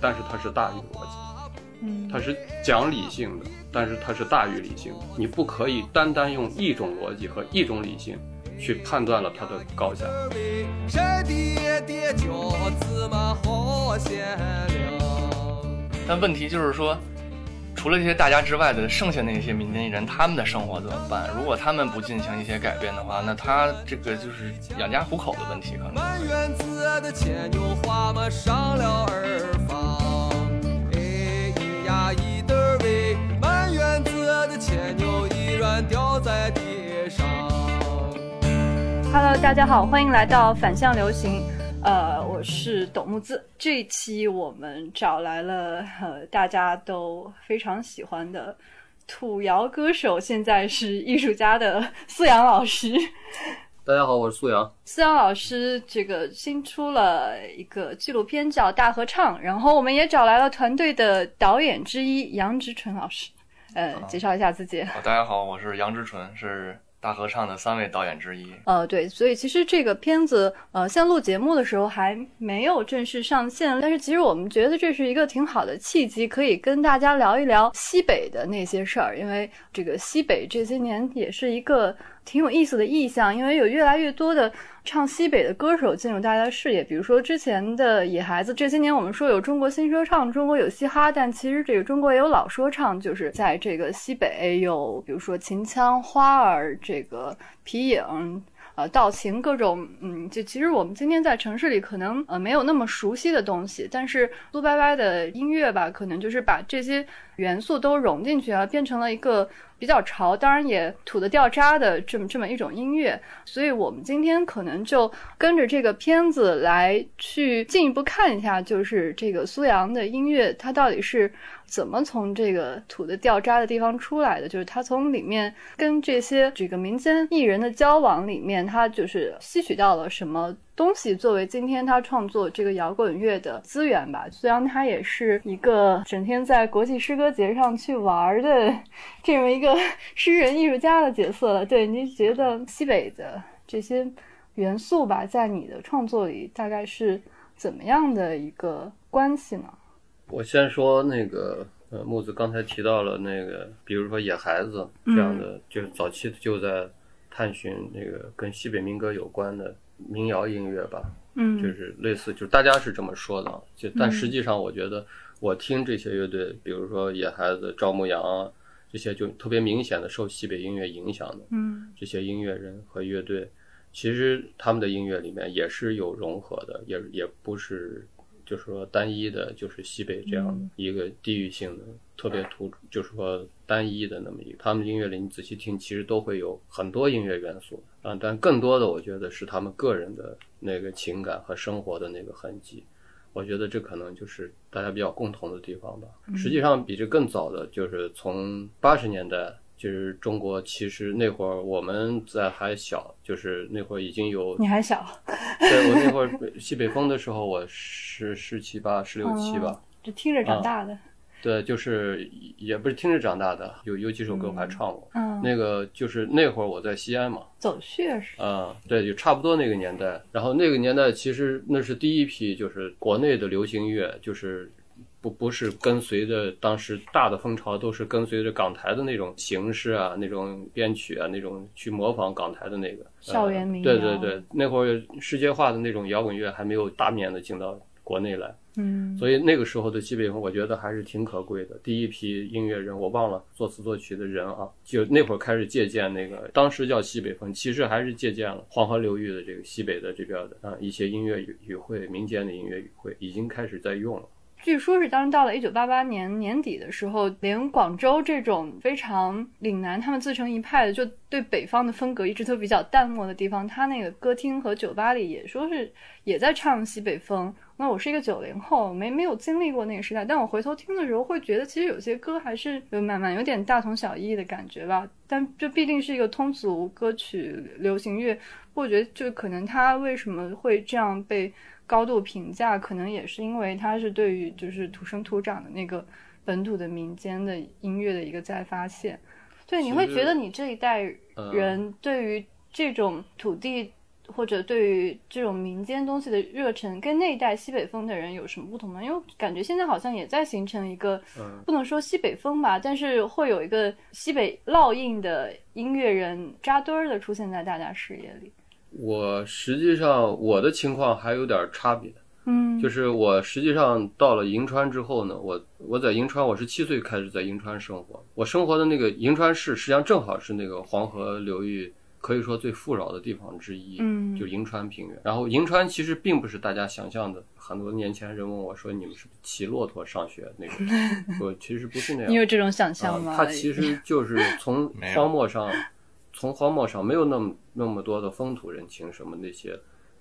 但是它是大于逻辑。嗯，它是讲理性的，但是它是大于理性的。你不可以单单用一种逻辑和一种理性去判断了它的高下。但问题就是说，除了这些大家之外的剩下那些民间艺人，他们的生活怎么办？如果他们不进行一些改变的话，那他这个就是养家糊口的问题，可能。Hello，大家好，欢迎来到反向流行。呃，我是董木子。这一期我们找来了呃大家都非常喜欢的土谣歌手，现在是艺术家的 思阳老师。大家好，我是苏阳。苏阳老师这个新出了一个纪录片叫《大合唱》，然后我们也找来了团队的导演之一杨之纯老师。呃，介绍一下自己。好，大家好，我是杨之纯，是。大合唱的三位导演之一，呃，对，所以其实这个片子，呃，像录节目的时候还没有正式上线，但是其实我们觉得这是一个挺好的契机，可以跟大家聊一聊西北的那些事儿，因为这个西北这些年也是一个。挺有意思的意象，因为有越来越多的唱西北的歌手进入大家的视野。比如说之前的野孩子，这些年我们说有中国新说唱，中国有嘻哈，但其实这个中国也有老说唱，就是在这个西北有，比如说秦腔、花儿、这个皮影。呃，道情各种，嗯，就其实我们今天在城市里可能呃没有那么熟悉的东西，但是苏白白的音乐吧，可能就是把这些元素都融进去啊，变成了一个比较潮，当然也土的掉渣的这么这么一种音乐。所以我们今天可能就跟着这个片子来去进一步看一下，就是这个苏阳的音乐，它到底是。怎么从这个土的掉渣的地方出来的？就是他从里面跟这些这个民间艺人的交往里面，他就是吸取到了什么东西，作为今天他创作这个摇滚乐的资源吧。虽然他也是一个整天在国际诗歌节上去玩的这么一个诗人艺术家的角色了。对，你觉得西北的这些元素吧，在你的创作里大概是怎么样的一个关系呢？我先说那个，呃，木子刚才提到了那个，比如说野孩子这样的，就是早期就在探寻那个跟西北民歌有关的民谣音乐吧，嗯，就是类似，就是大家是这么说的，就但实际上我觉得我听这些乐队，比如说野孩子、赵牧阳啊这些，就特别明显的受西北音乐影响的，嗯，这些音乐人和乐队，其实他们的音乐里面也是有融合的，也也不是。就是说，单一的，就是西北这样的一个地域性的特别突出，就是说单一的那么一个。他们音乐里你仔细听，其实都会有很多音乐元素啊，但更多的我觉得是他们个人的那个情感和生活的那个痕迹。我觉得这可能就是大家比较共同的地方吧。实际上，比这更早的，就是从八十年代。就是中国，其实那会儿我们在还小，就是那会儿已经有你还小，对我那会儿西北风的时候，我十十七八、十六七吧，就听着长大的。对，就是也不是听着长大的，有有几首歌我还唱过。嗯，那个就是那会儿我在西安嘛，走穴是。嗯，对，就差不多那个年代。然后那个年代其实那是第一批，就是国内的流行乐，就是。不不是跟随着当时大的风潮，都是跟随着港台的那种形式啊，那种编曲啊，那种去模仿港台的那个校园民谣。对对对，那会儿世界化的那种摇滚乐还没有大面的进到国内来。嗯，所以那个时候的西北风，我觉得还是挺可贵的。第一批音乐人，我忘了作词作曲的人啊，就那会儿开始借鉴那个，当时叫西北风，其实还是借鉴了黄河流域的这个西北的这边的啊一些音乐语汇，民间的音乐语汇，已经开始在用了。据说是当时到了一九八八年年底的时候，连广州这种非常岭南，他们自成一派的，就对北方的风格一直都比较淡漠的地方，他那个歌厅和酒吧里也说是也在唱西北风。那我是一个九零后，没没有经历过那个时代，但我回头听的时候会觉得，其实有些歌还是有蛮蛮有点大同小异的感觉吧。但这必定是一个通俗歌曲、流行乐，我觉得就可能他为什么会这样被。高度评价，可能也是因为它是对于就是土生土长的那个本土的民间的音乐的一个再发现。对，你会觉得你这一代人对于这种土地或者对于这种民间东西的热忱，跟那一代西北风的人有什么不同吗？因为感觉现在好像也在形成一个，嗯不能说西北风吧，但是会有一个西北烙印的音乐人扎堆儿的出现在大家视野里。我实际上我的情况还有点差别，嗯，就是我实际上到了银川之后呢，我我在银川，我是七岁开始在银川生活。我生活的那个银川市，实际上正好是那个黄河流域可以说最富饶的地方之一，嗯就银川平原。然后银川其实并不是大家想象的，很多年前人问我说你们是不是骑骆驼上学那种，我其实不是那样你。有这种想象吗？啊，它其实就是从荒漠上，从荒漠上没有那么那么多的风土人情什么那些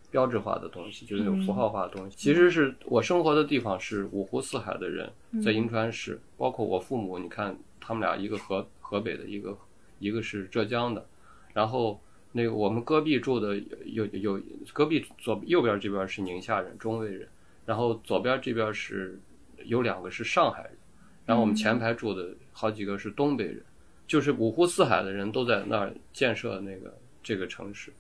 标志化的东西，就是那种符号化的东西。其实是我生活的地方是五湖四海的人，在银川市，包括我父母，你看他们俩一个河河北的，一个一个是浙江的，然后。那个我们戈壁住的有有有戈壁左右边这边是宁夏人、中卫人，然后左边这边是有两个是上海人，然后我们前排住的好几个是东北人，就是五湖四海的人都在那儿建设那个这个城市。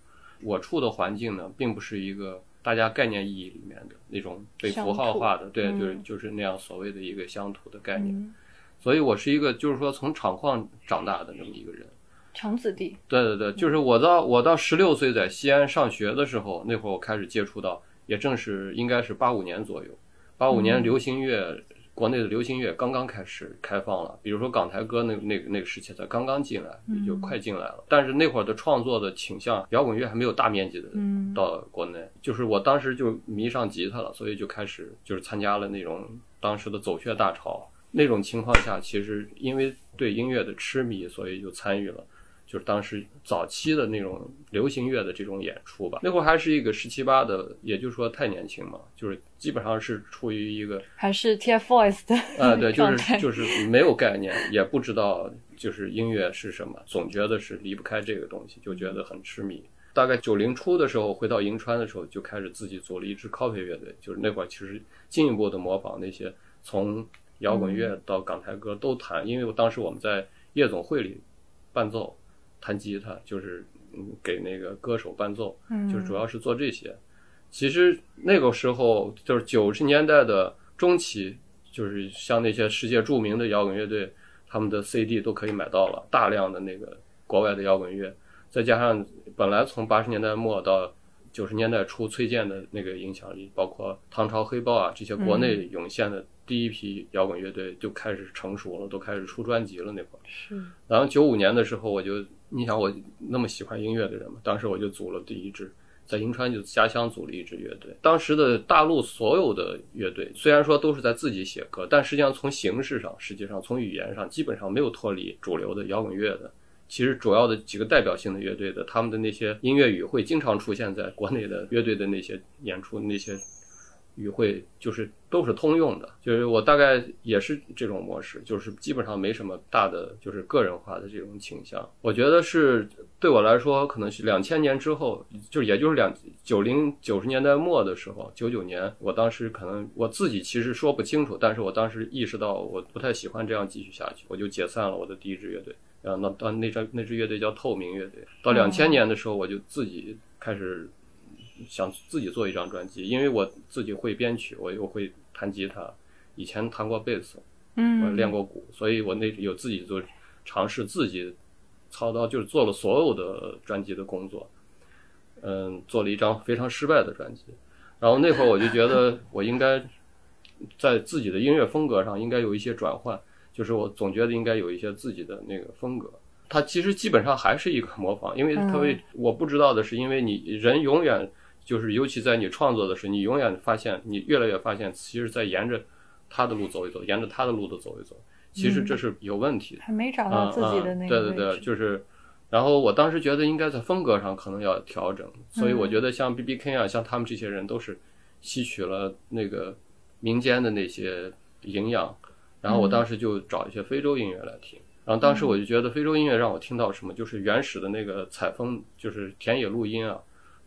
我处的环境呢，并不是一个大家概念意义里面的那种被符号化的，对，嗯就是就是那样所谓的一个乡土的概念。嗯所以我是一个就是说从厂矿长大的这么一个人。长子弟，对对对，就是我到我到十六岁在西安上学的时候，那会儿我开始接触到，也正是应该是八五年左右，八五年流行乐，国内的流行乐刚刚开始开放了，比如说港台歌那那个那个时期才刚刚进来，也就快进来了。但是那会儿的创作的倾向，摇滚乐还没有大面积的嗯到国内，就是我当时就迷上吉他了，所以就开始就是参加了那种当时的走穴大潮。那种情况下，其实因为对音乐的痴迷，所以就参与了。就是当时早期的那种流行乐的这种演出吧，那会儿还是一个十七八的，也就是说太年轻嘛，就是基本上是处于一个还是 TFBOYS 的呃，对，就是就是没有概念，也不知道就是音乐是什么，总觉得是离不开这个东西，就觉得很痴迷。大概九零初的时候，回到银川的时候，就开始自己组了一支 copy 乐队，就是那会儿其实进一步的模仿那些从摇滚乐到港台歌都弹，因为当时我们在夜总会里伴奏。弹吉他就是嗯给那个歌手伴奏，嗯就是主要是做这些。其实那个时候就是九十年代的中期，就是像那些世界著名的摇滚乐队，他们的 CD 都可以买到了，大量的那个国外的摇滚乐，再加上本来从八十年代末到九十年代初崔健的那个影响力，包括唐朝黑豹啊这些国内涌现的第一批摇滚乐队就开始成熟了，都开始出专辑了那会儿。是然后九五年的时候，我就你想我那么喜欢音乐的人嘛，当时我就组了第一支，在银川就家乡组了一支乐队。当时的大陆所有的乐队，虽然说都是在自己写歌，但实际上从形式上，实际上从语言上，基本上没有脱离主流的摇滚乐的。其实主要的几个代表性的乐队的，他们的那些音乐语会经常出现在国内的乐队的那些演出那些语汇，就是都是通用的。就是我大概也是这种模式，就是基本上没什么大的就是个人化的这种倾向。我觉得是对我来说，可能是两千年之后，就也就是两九零九十年代末的时候，九九年，我当时可能我自己其实说不清楚，但是我当时意识到我不太喜欢这样继续下去，我就解散了我的第一支乐队。然后那到那支那支乐队叫透明乐队。到两千年的时候，我就自己开始想自己做一张专辑，因为我自己会编曲，我又会弹吉他，以前弹过贝斯，嗯我嗯练过鼓，所以我那有自己做尝试自己操刀，就是做了所有的专辑的工作，嗯，做了一张非常失败的专辑。然后那会儿我就觉得我应该在自己的音乐风格上应该有一些转换，就是我总觉得应该有一些自己的那个风格。它其实基本上还是一个模仿，因为特别我不知道的是，因为你人永远就是，尤其在你创作的时候，你永远发现，你越来越发现，其实在沿着他的路走一走，沿着他的路的走一走，其实这是有问题的。还没找啊到自己的啊那个对对对，就是。然后我当时觉得应该在风格上可能要调整，所以我觉得像 B B K 啊，像他们这些人都是吸取了那个民间的那些营养，然后我当时就找一些非洲音乐来听。然后当时我就觉得非洲音乐让我听到什么，就是原始的那个采风，就是田野录音啊，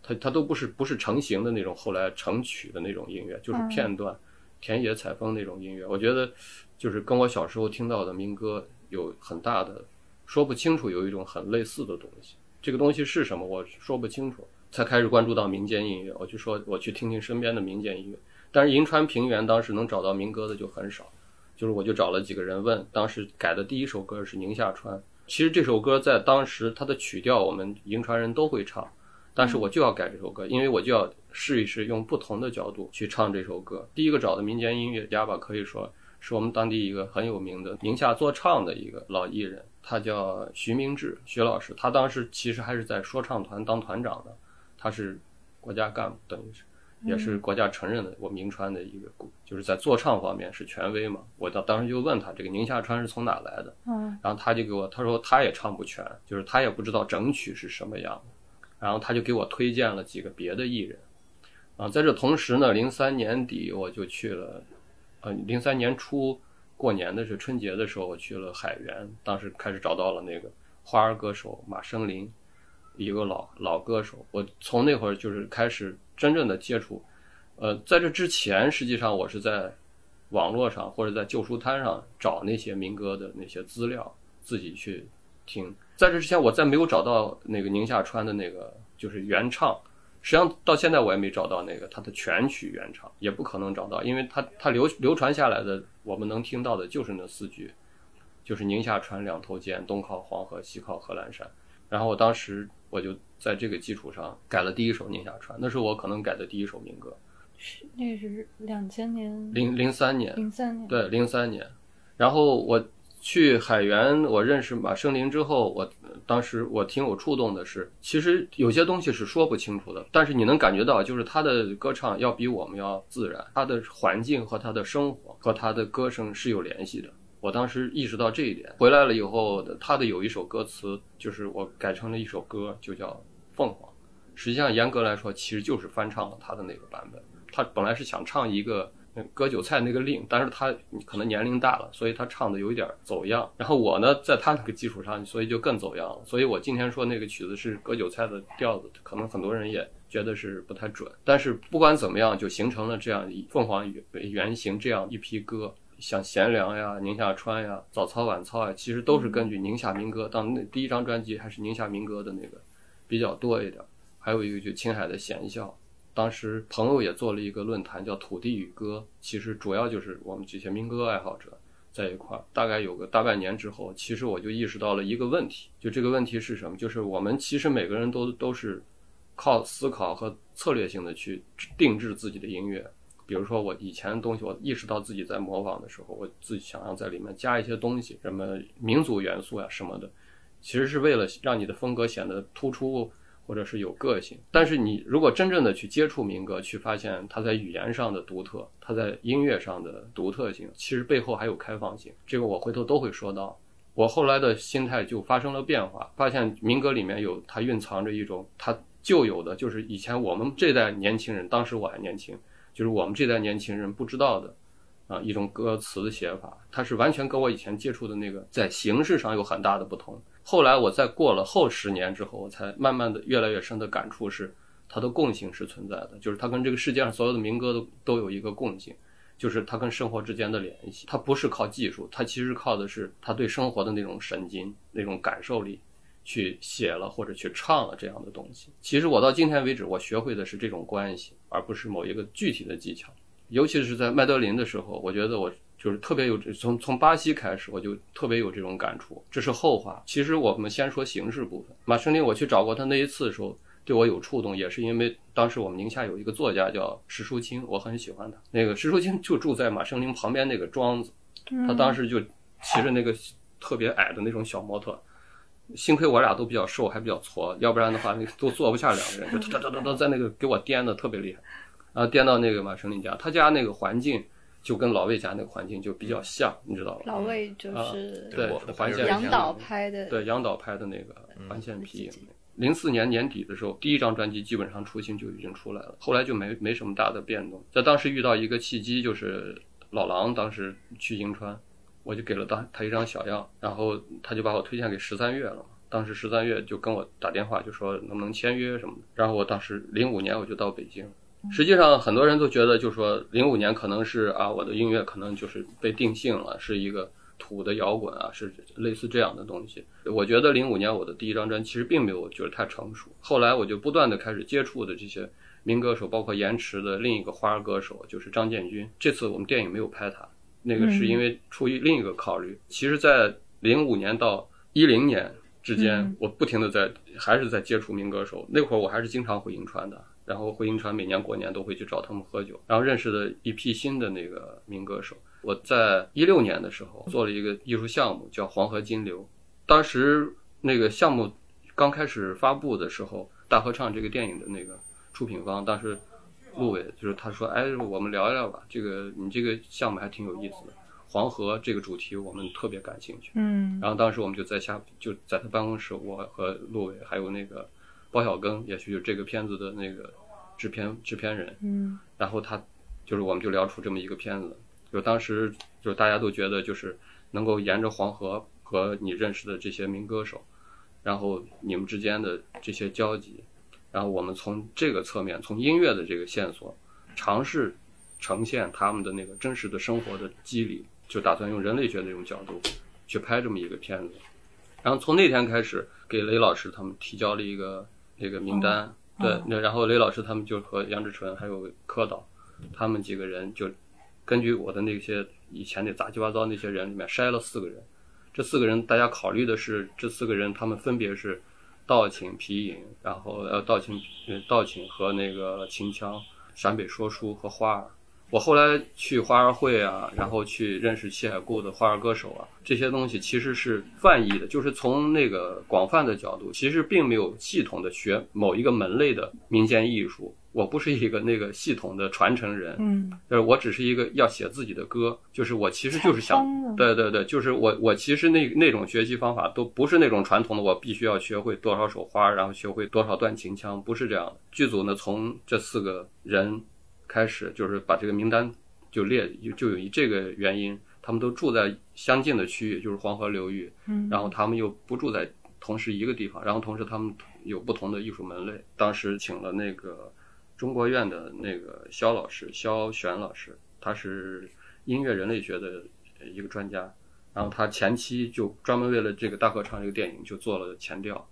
它它都不是不是成型的那种，后来成曲的那种音乐，就是片段，田野采风那种音乐。我觉得就是跟我小时候听到的民歌有很大的说不清楚，有一种很类似的东西。这个东西是什么，我说不清楚，才开始关注到民间音乐。我就说我去听听身边的民间音乐，但是银川平原当时能找到民歌的就很少，就是我就找了几个人问，当时改的第一首歌是《宁夏川》。其实这首歌在当时它的曲调我们银川人都会唱，但是我就要改这首歌，因为我就要试一试用不同的角度去唱这首歌。第一个找的民间音乐家吧，可以说是我们当地一个很有名的宁夏做唱的一个老艺人，他叫徐明志，徐老师。他当时其实还是在说唱团当团长的，他是国家干部，等于是。也是国家承认的，我明川的一个，就是在做唱方面是权威嘛。我当当时就问他，这个宁夏川是从哪来的？嗯，然后他就给我，他说他也唱不全，就是他也不知道整曲是什么样的。然后他就给我推荐了几个别的艺人。啊，在这同时呢，零三年底我就去了，呃，零三年初过年的是，春节的时候我去了海源，当时开始找到了那个花儿歌手马生林，一个老老歌手。我从那会儿就是开始。真正的接触，呃，在这之前，实际上我是在网络上或者在旧书摊上找那些民歌的那些资料，自己去听。在这之前，我在没有找到那个宁夏川的那个就是原唱，实际上到现在我也没找到那个他的全曲原唱，也不可能找到，因为他他流流传下来的，我们能听到的就是那四句，就是宁夏川两头尖，东靠黄河，西靠贺兰山。然后我当时。我就在这个基础上改了第一首《宁夏川》，那是我可能改的第一首民歌。是，那是两千年。零零三年。零三年。对，零三年。然后我去海源，我认识马生林之后，我当时我挺有触动的是，其实有些东西是说不清楚的，但是你能感觉到，就是他的歌唱要比我们要自然，他的环境和他的生活和他的歌声是有联系的。我当时意识到这一点，回来了以后，他的有一首歌词，就是我改成了一首歌，就叫《凤凰》。实际上，严格来说，其实就是翻唱了他的那个版本。他本来是想唱一个割韭菜那个令，但是他可能年龄大了，所以他唱的有一点走样。然后我呢，在他那个基础上，所以就更走样了。所以我今天说那个曲子是割韭菜的调子，可能很多人也觉得是不太准。但是不管怎么样，就形成了这样以凤凰为原型这样一批歌。像贤良呀、宁夏川呀、早操晚操呀，其实都是根据宁夏民歌。当那第一张专辑还是宁夏民歌的那个比较多一点。还有一个就青海的贤孝，当时朋友也做了一个论坛叫“土地与歌”，其实主要就是我们这些民歌爱好者在一块儿。大概有个大半年之后，其实我就意识到了一个问题，就这个问题是什么？就是我们其实每个人都都是靠思考和策略性的去定制自己的音乐。比如说我以前的东西，我意识到自己在模仿的时候，我自己想要在里面加一些东西，什么民族元素呀什么的，其实是为了让你的风格显得突出或者是有个性。但是你如果真正的去接触民歌，去发现它在语言上的独特，它在音乐上的独特性，其实背后还有开放性。这个我回头都会说到。我后来的心态就发生了变化，发现民歌里面有它蕴藏着一种它旧有的，就是以前我们这代年轻人，当时我还年轻。就是我们这代年轻人不知道的，啊，一种歌词的写法，它是完全跟我以前接触的那个在形式上有很大的不同。后来我在过了后十年之后，我才慢慢的越来越深的感触是，它的共性是存在的，就是它跟这个世界上所有的民歌都都有一个共性，就是它跟生活之间的联系。它不是靠技术，它其实靠的是它对生活的那种神经、那种感受力。去写了或者去唱了这样的东西。其实我到今天为止，我学会的是这种关系，而不是某一个具体的技巧。尤其是在麦德林的时候，我觉得我就是特别有从从巴西开始，我就特别有这种感触。这是后话。其实我们先说形式部分。马生林，我去找过他那一次的时候，对我有触动，也是因为当时我们宁夏有一个作家叫石淑清，我很喜欢他。那个石淑清就住在马生林旁边那个庄子，他当时就骑着那个特别矮的那种小摩托。幸亏我俩都比较瘦，还比较矬，要不然的话，那都坐不下两个人，就哒哒哒哒在那个给我颠的特别厉害，然后颠到那个马成林家，他家那个环境就跟老魏家那个环境就比较像，你知道吧？老魏就是对环线杨导拍的，对杨导拍的那个环线皮。零四年年底的时候，第一张专辑基本上雏形就已经出来了，后来就没没什么大的变动。在当时遇到一个契机，就是老狼当时去银川。我就给了他他一张小样，然后他就把我推荐给十三月了。当时十三月就跟我打电话，就说能不能签约什么的。然后我当时零五年我就到北京。实际上很多人都觉得，就说零五年可能是啊，我的音乐可能就是被定性了，是一个土的摇滚啊，是类似这样的东西。我觉得零五年我的第一张专辑其实并没有觉得太成熟，后来我就不断的开始接触的这些民歌手，包括延迟的另一个花儿歌手就是张建军。这次我们电影没有拍他，那个是因为出于另一个考虑。其实，在零五年到一零年之间，我不停的在还是在接触民歌手。那会儿我还是经常回银川的，然后回银川每年过年都会去找他们喝酒，然后认识了一批新的那个民歌手。我在一六年的时候做了一个艺术项目，叫《黄河金流》。当时那个项目刚开始发布的时候，《大合唱》这个电影的那个出品方，当时陆伟就是他说：“哎，我们聊一聊吧，这个你这个项目还挺有意思的，黄河这个主题我们特别感兴趣。”嗯然后当时我们就在下就在他办公室，我和陆伟还有那个包小庚，也许就是这个片子的那个制片制片人，嗯。然后他就是我们就聊出这么一个片子，就当时就大家都觉得就是能够沿着黄河和你认识的这些民歌手，然后你们之间的这些交集，然后我们从这个侧面，从音乐的这个线索，尝试呈现他们的那个真实的生活的机理，就打算用人类学的这种角度去拍这么一个片子。然后从那天开始，给雷老师他们提交了一个那个名单，对，那然后雷老师他们就和杨志纯还有柯导，他们几个人就根据我的那些以前那杂七八糟那些人里面筛了四个人，这四个人大家考虑的是这四个人他们分别是道情、皮影，然后呃道情、呃道情和那个秦腔、陕北说书和花儿。我后来去花儿会啊，然后去认识西海固的花儿歌手啊，这些东西其实是泛义的，就是从那个广泛的角度，其实并没有系统的学某一个门类的民间艺术。我不是一个那个系统的传承人，嗯就是我只是一个要写自己的歌，就是我其实就是想对对对，就是我我其实那那种学习方法都不是那种传统的，我必须要学会多少首花，然后学会多少段秦腔，不是这样的。剧组呢，从这四个人开始，就是把这个名单就列，就就有一这个原因，他们都住在相近的区域，就是黄河流域，嗯然后他们又不住在同时一个地方，然后同时他们有不同的艺术门类。当时请了那个中国院的那个肖老师，肖璇老师，他是音乐人类学的一个专家，然后他前期就专门为了这个大合唱这个电影就做了前调，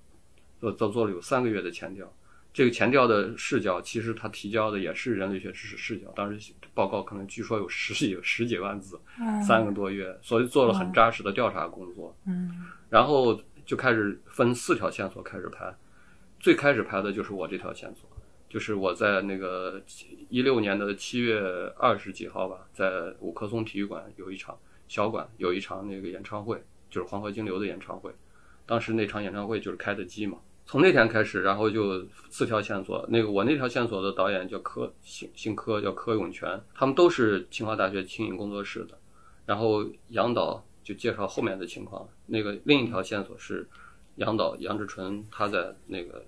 做做做了有三个月的前调。这个前调的视角，其实他提交的也是人类学知识视角，当时报告可能据说有十几十几万字，三个多月，所以做了很扎实的调查工作。嗯然后就开始分四条线索开始拍，最开始拍的就是我这条线索，就是我在那个一六年的七月二十几号吧，在五棵松体育馆有一场小馆有一场那个演唱会，就是黄河金流的演唱会。当时那场演唱会就是开的机嘛，从那天开始，然后就四条线索。那个我那条线索的导演叫柯姓姓柯，叫柯永全，他们都是清华大学轻影工作室的。然后杨导就介绍后面的情况。那个另一条线索是杨导杨志纯他在那个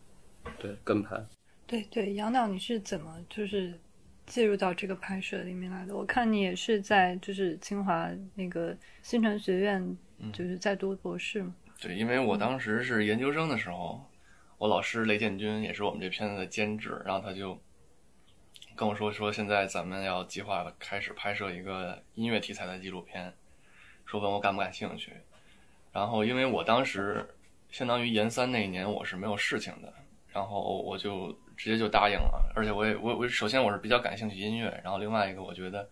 对跟拍。对对，杨导，你是怎么就是介入到这个拍摄里面来的？我看你也是在就是清华那个新传学院，就是在读博士嘛。对，因为我当时是研究生的时候，我老师雷建军也是我们这片子的监制，然后他就跟我说说现在咱们要计划开始拍摄一个音乐题材的纪录片，说问我感不感兴趣。然后因为我当时相当于研三那一年我是没有事情的，然后我就直接就答应了，而且我也我我首先我是比较感兴趣音乐，然后另外一个我觉得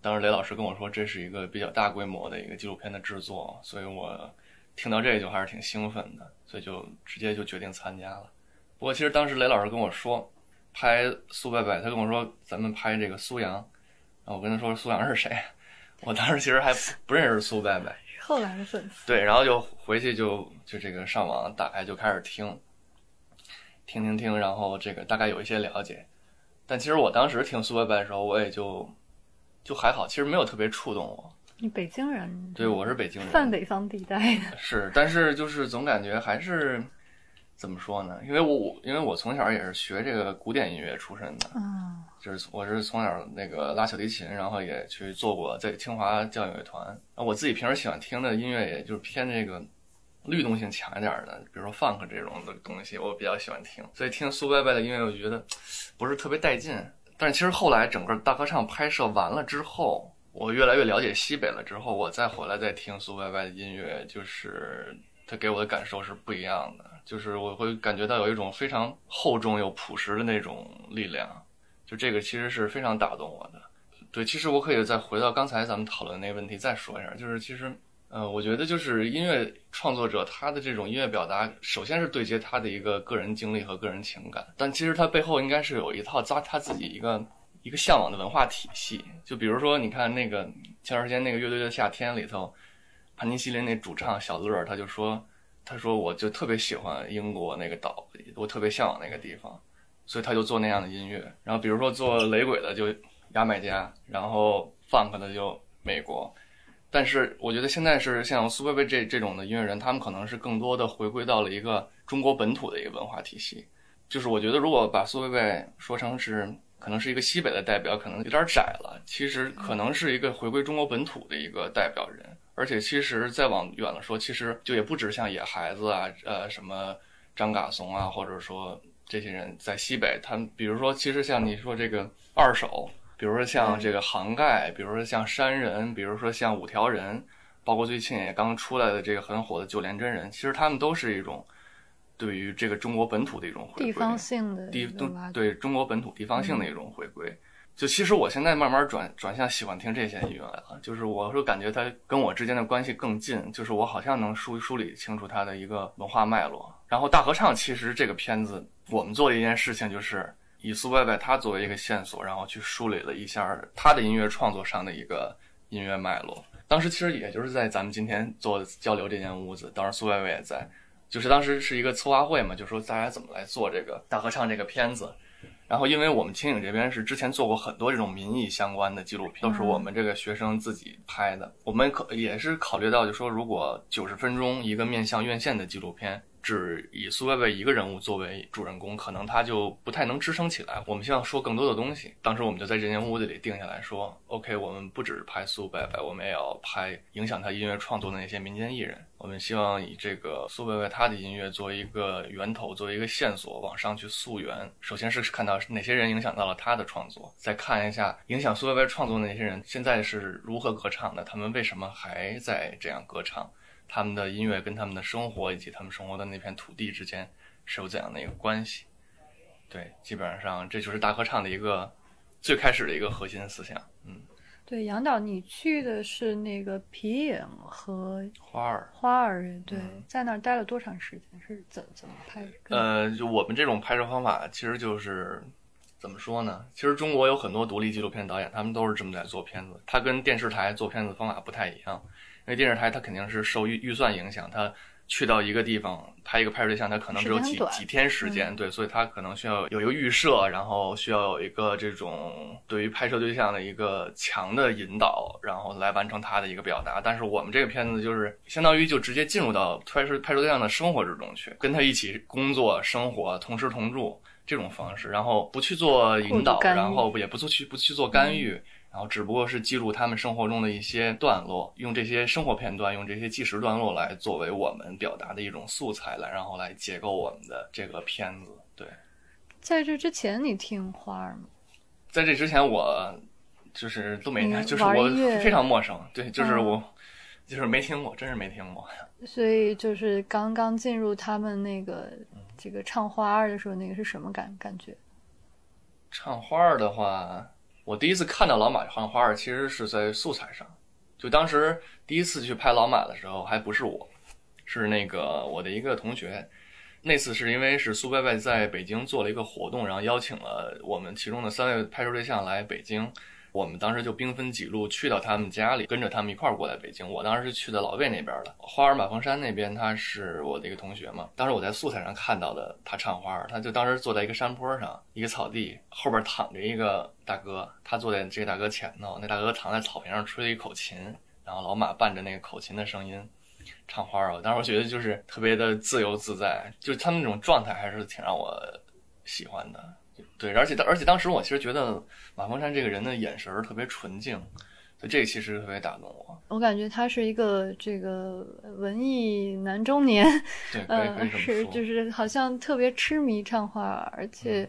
当时雷老师跟我说这是一个比较大规模的一个纪录片的制作，所以我听到这就还是挺兴奋的，所以就直接就决定参加了。不过其实当时雷老师跟我说拍苏贝贝，他跟我说咱们拍这个苏阳，然后我跟他说苏阳是谁，我当时其实还不认识苏贝贝，后来的粉丝，对，然后就回去就就这个上网打开就开始听，听听听，然后这个大概有一些了解。但其实我当时听苏贝贝的时候，我也就就还好，其实没有特别触动我。你北京人，对，我是北京人，泛北方地带的，是，但是就是总感觉还是怎么说呢？因为我我因为我从小也是学这个古典音乐出身的，嗯就是我是从小那个拉小提琴，然后也去做过在清华交响乐团。我自己平时喜欢听的音乐，也就是偏这个律动性强一点的，比如说 funk 这种的东西，我比较喜欢听。所以听苏伯伯的音乐，我就觉得不是特别带劲。但是其实后来整个大合唱拍摄完了之后，我越来越了解西北了之后，我再回来再听苏维维的音乐，就是他给我的感受是不一样的，就是我会感觉到有一种非常厚重又朴实的那种力量，就这个其实是非常打动我的。对，其实我可以再回到刚才咱们讨论那个问题再说一下，就是其实，呃，我觉得就是音乐创作者他的这种音乐表达，首先是对接他的一个个人经历和个人情感，但其实他背后应该是有一套扎他自己一个一个向往的文化体系。就比如说，你看那个前段时间那个乐队的夏天里头，盘尼西林那主唱小乐他就说，他说我就特别喜欢英国那个岛，我特别向往那个地方，所以他就做那样的音乐。然后比如说做雷鬼的就。牙买加，然后 funk 的就美国，但是我觉得现在是像苏贝贝这这种的音乐人，他们可能是更多的回归到了一个中国本土的一个文化体系。就是我觉得如果把苏贝贝说成是可能是一个西北的代表，可能有点窄了。其实可能是一个回归中国本土的一个代表人。而且其实再往远了说，其实就也不止像野孩子啊，呃，什么张嘎怂啊，或者说这些人在西北，他们比如说，其实像你说这个二手。比如说像这个杭盖，比如说像山人，比如说像五条人，包括最近也刚出来的这个很火的九连真人，其实他们都是一种对于这个中国本土的一种回归，地方性的地对中国本土地方性的一种回归。就其实我现在慢慢转转向喜欢听这些音乐了，就是我是感觉它跟我之间的关系更近，就是我好像能梳梳理清楚它的一个文化脉络。然后大合唱其实这个片子我们做的一件事情就是。以苏贝贝他作为一个线索，然后去梳理了一下他的音乐创作上的一个音乐脉络。当时其实也就是在咱们今天做交流这间屋子，当时苏贝贝也在，就是当时是一个策划会嘛，就说大家怎么来做这个大合唱这个片子。然后因为我们青影这边是之前做过很多这种民意相关的纪录片，都是我们这个学生自己拍的。我们可也是考虑到，就说如果九十分钟一个面向院线的纪录片。只以苏贝贝一个人物作为主人公，可能他就不太能支撑起来。我们希望说更多的东西。当时我们就在这间屋子里定下来说：“OK，我们不只拍苏贝贝，我们也要拍影响他音乐创作的那些民间艺人。我们希望以这个苏贝贝他的音乐作为一个源头，作为一个线索，往上去溯源。首先是看到哪些人影响到了他的创作，再看一下影响苏贝贝创作的那些人现在是如何歌唱的，他们为什么还在这样歌唱。”他们的音乐跟他们的生活以及他们生活的那片土地之间是有怎样的一个关系？对，基本上这就是大合唱的一个最开始的一个核心思想。嗯，对，杨导，你去的是那个皮影和花儿花儿乐队，在那儿待了多长时间？是怎怎么拍？呃，就我们这种拍摄方法，其实就是怎么说呢？其实中国有很多独立纪录片导演，他们都是这么在做片子，他跟电视台做片子方法不太一样。因为电视台它肯定是受预预算影响，它去到一个地方拍一个拍摄对象，它可能只有几几天时间，对，所以它可能需要有一个预设，然后需要有一个这种对于拍摄对象的一个强的引导，然后来完成它的一个表达。但是我们这个片子就是相当于就直接进入到拍摄拍摄对象的生活之中去，跟他一起工作、生活、同吃同住这种方式，然后不去做引导，然后也不做去不去做干预。然后只不过是记录他们生活中的一些段落，用这些生活片段，用这些纪实段落来作为我们表达的一种素材来，然后来结构我们的这个片子。对，在这之前你听花儿吗？在这之前我就是都没，就是我非常陌生。对，就是我就是没听过，真是没听过。所以就是刚刚进入他们那个这个唱花儿的时候，那个是什么感感觉？唱花儿的话。我第一次看到老马换花儿，其实是在素材上。就当时第一次去拍老马的时候，还不是我，是那个我的一个同学。那次是因为是苏贝贝在北京做了一个活动，然后邀请了我们其中的三位拍摄对象来北京。我们当时就兵分几路去到他们家里，跟着他们一块儿过来北京。我当时是去的老魏那边的，花儿马峰山那边，他是我的一个同学嘛。当时我在素材上看到的他唱花儿，他就当时坐在一个山坡上，一个草地后边躺着一个大哥，他坐在这个大哥前头，那大哥躺在草坪上吹了一口琴，然后老马伴着那个口琴的声音唱花儿。我当时我觉得就是特别的自由自在，就是他们那种状态还是挺让我喜欢的。对，而且当而且当时我其实觉得马峰山这个人的眼神特别纯净，所以这个其实特别打动我。我感觉他是一个这个文艺男中年，对，呃，是就是好像特别痴迷唱花，而且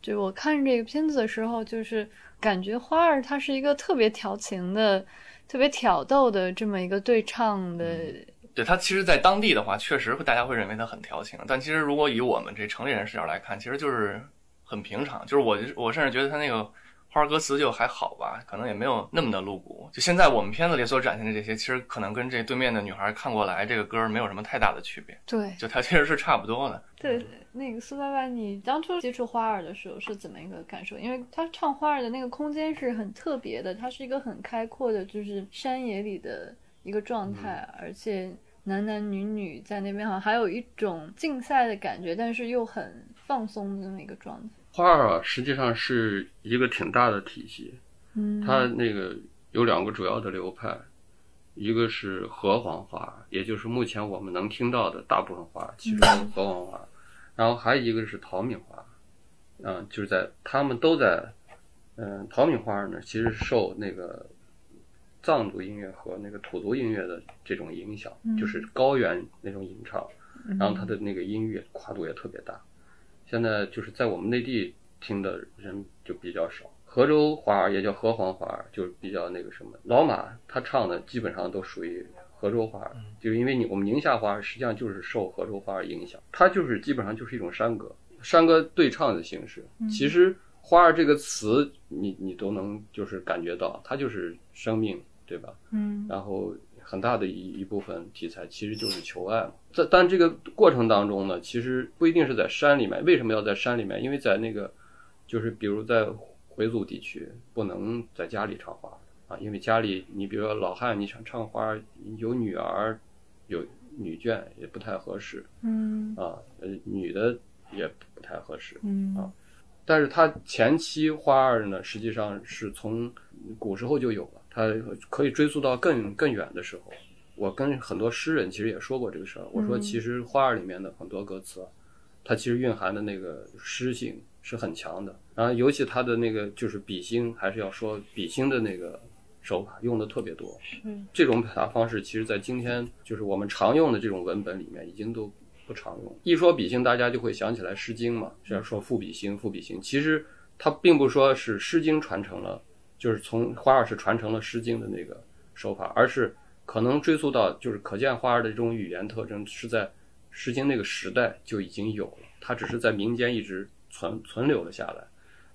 就我看这个片子的时候，就是感觉花儿他是一个特别调情的、特别挑逗的这么一个对唱的。对他，其实，在当地的话，确实会大家会认为他很调情，但其实如果以我们这城里人视角来看，其实就是很平常。就是我，我甚至觉得他那个花儿歌词就还好吧，可能也没有那么的露骨。就现在我们片子里所展现的这些，其实可能跟这对面的女孩看过来这个歌儿没有什么太大的区别。对，就它其实是差不多的。对，那个苏白白，你当初接触花儿的时候是怎么一个感受？因为他唱花儿的那个空间是很特别的，它是一个很开阔的，就是山野里的一个状态，而且。男男女女在那边好像还有一种竞赛的感觉，但是又很放松的那么一个状态。花儿啊，实际上是一个挺大的体系，嗯，它那个有两个主要的流派，一个是河黄花，也就是目前我们能听到的大部分花，其中河黄花，然后还有一个是陶敏花，嗯，就是在他们都在，嗯，陶敏花呢，其实受那个。藏族音乐和那个土族音乐的这种影响，就是高原那种吟唱，然后它的那个音乐跨度也特别大。现在就是在我们内地听的人就比较少。河州花儿也叫河黄花儿，就比较那个什么。老马他唱的基本上都属于河州花儿，就是因为你我们宁夏花儿实际上就是受河州花儿影响，它就是基本上就是一种山歌，山歌对唱的形式。其实花儿这个词，你你都能就是感觉到，它就是生命。对吧？嗯，然后很大的一一部分题材其实就是求爱嘛。在但这个过程当中呢，其实不一定是在山里面。为什么要在山里面？因为在那个，就是比如在回族地区，不能在家里唱花啊，因为家里你比如说老汉，你想唱花，有女儿，有女眷也不太合适。嗯，啊，呃，女的也不太合适。嗯啊，但是它前期花儿呢，实际上是从古时候就有了。它可以追溯到更更远的时候，我跟很多诗人其实也说过这个事儿。我说，其实花儿里面的很多歌词，它其实蕴含的那个诗性是很强的。然后，尤其它的那个就是比兴，还是要说比兴的那个手法用的特别多。嗯，这种表达方式，其实在今天就是我们常用的这种文本里面已经都不常用。一说比兴，大家就会想起来《诗经》嘛，是要说赋比兴，赋比兴。其实它并不说是《诗经》传承了。就是从花儿是传承了《诗经》的那个手法，而是可能追溯到，就是可见花儿的这种语言特征是在《诗经》那个时代就已经有了，它只是在民间一直存存留了下来。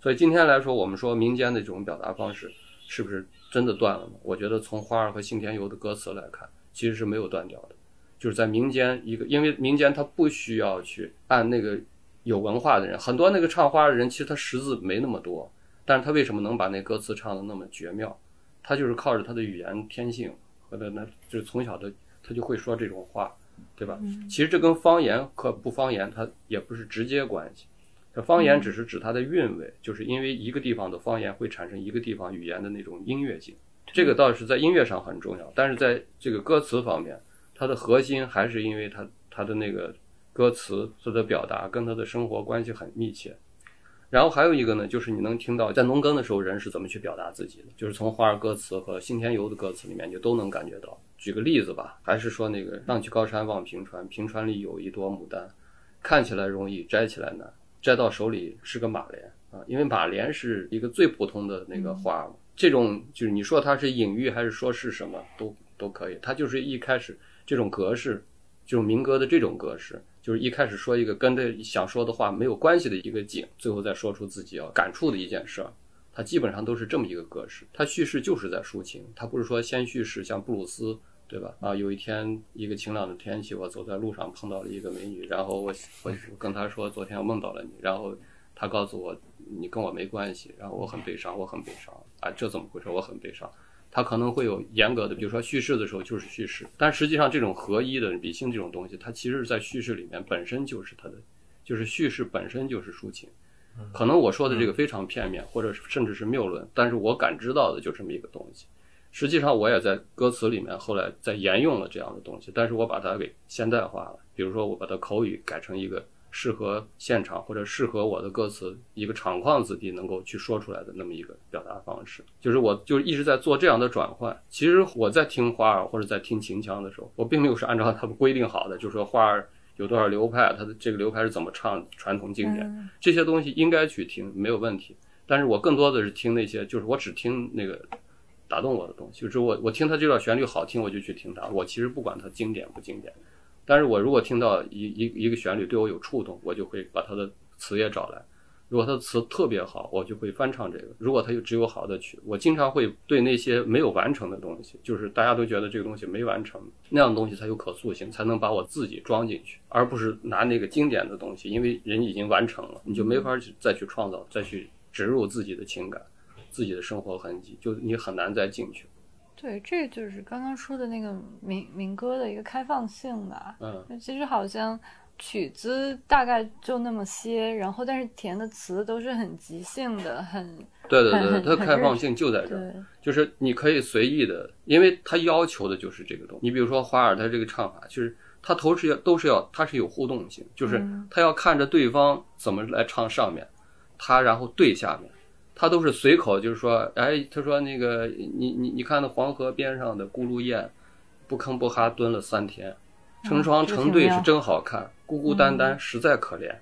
所以今天来说，我们说民间的这种表达方式是不是真的断了呢？我觉得从花儿和信天游的歌词来看，其实是没有断掉的。就是在民间一个，因为民间他不需要去按那个有文化的人，很多那个唱花儿的人，其实他识字没那么多。但是他为什么能把那歌词唱的那么绝妙？他就是靠着他的语言天性和他那，就是从小的他就会说这种话，对吧？其实这跟方言和不方言，它也不是直接关系。这方言只是指它的韵味，就是因为一个地方的方言会产生一个地方语言的那种音乐性，这个倒是在音乐上很重要。但是在这个歌词方面，它的核心还是因为它它的那个歌词它的表达跟他的生活关系很密切。然后还有一个呢，就是你能听到在农耕的时候人是怎么去表达自己的，就是从花儿歌词和信天游的歌词里面，就都能感觉到。举个例子吧，还是说那个浪去高山望平川，平川里有一朵牡丹，看起来容易，摘起来难，摘到手里是个马莲啊，因为马莲是一个最普通的那个花嘛。这种就是你说它是隐喻还是说是什么都都可以，它就是一开始这种格式，这种民歌的这种格式。就是一开始说一个跟这想说的话没有关系的一个景，最后再说出自己要感触的一件事儿，它基本上都是这么一个格式。它叙事就是在抒情，它不是说先叙事，像布鲁斯，对吧？啊，有一天一个晴朗的天气，我走在路上碰到了一个美女，然后我我跟她说昨天我梦到了你，然后她告诉我你跟我没关系，然后我很悲伤，我很悲伤啊，这怎么回事？我很悲伤。它可能会有严格的，比如说叙事的时候就是叙事，但实际上这种合一的理性这种东西，它其实在叙事里面本身就是它的，就是叙事本身就是抒情。可能我说的这个非常片面，或者甚至是谬论，但是我感知到的就这么一个东西。实际上我也在歌词里面后来在沿用了这样的东西，但是我把它给现代化了，比如说我把它口语改成一个。适合现场或者适合我的歌词，一个场况子弟能够去说出来的那么一个表达方式，就是我就一直在做这样的转换。其实我在听花儿或者在听秦腔的时候，我并没有是按照他们规定好的，就是说花儿有多少流派，它的这个流派是怎么唱，传统经典这些东西应该去听没有问题。但是我更多的是听那些，就是我只听那个打动我的东西，就是我我听他这段旋律好听，我就去听它。我其实不管它经典不经典，但是我如果听到一一一个旋律对我有触动，我就会把它的词也找来。如果它的词特别好，我就会翻唱这个；如果它有只有好的曲，我经常会对那些没有完成的东西，就是大家都觉得这个东西没完成，那样东西才有可塑性，才能把我自己装进去，而不是拿那个经典的东西，因为人已经完成了，你就没法去再去创造，再去植入自己的情感、自己的生活痕迹，就你很难再进去。对，这就是刚刚说的那个民民歌的一个开放性吧。嗯，其实好像。曲子大概就那么些，然后但是填的词都是很即兴的，很对对对，它的开放性就在这儿，就是你可以随意的，因为它要求的就是这个东西。你比如说华尔他这个唱法，就是他同时要都是要，他是有互动性，就是他要看着对方怎么来唱上面，他然后对下面，他都是随口，就是说，哎，他说那个你你你看那黄河边上的咕噜雁，不吭不哈蹲了三天。成双成对是真好看，孤孤单单实在可怜。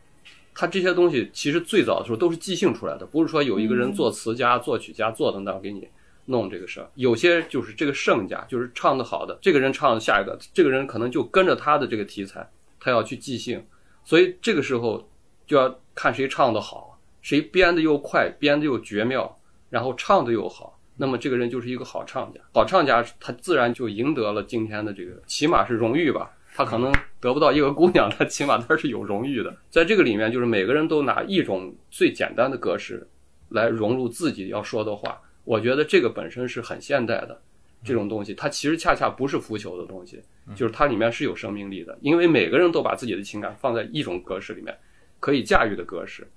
他这些东西其实最早的时候都是即兴出来的，不是说有一个人作词家、作曲家坐在那儿给你弄这个事儿。有些就是这个胜家，就是唱的好的，这个人唱下一个，这个人可能就跟着他的这个题材，他要去即兴。所以这个时候就要看谁唱的好，谁编的又快，编的又绝妙，然后唱的又好。那么这个人就是一个好唱家，好唱家他自然就赢得了今天的这个，起码是荣誉吧。他可能得不到一个姑娘，他起码他是有荣誉的。在这个里面，就是每个人都拿一种最简单的格式来融入自己要说的话。我觉得这个本身是很现代的这种东西，它其实恰恰不是腐朽的东西，就是它里面是有生命力的。因为每个人都把自己的情感放在一种格式里面，可以驾驭的格式。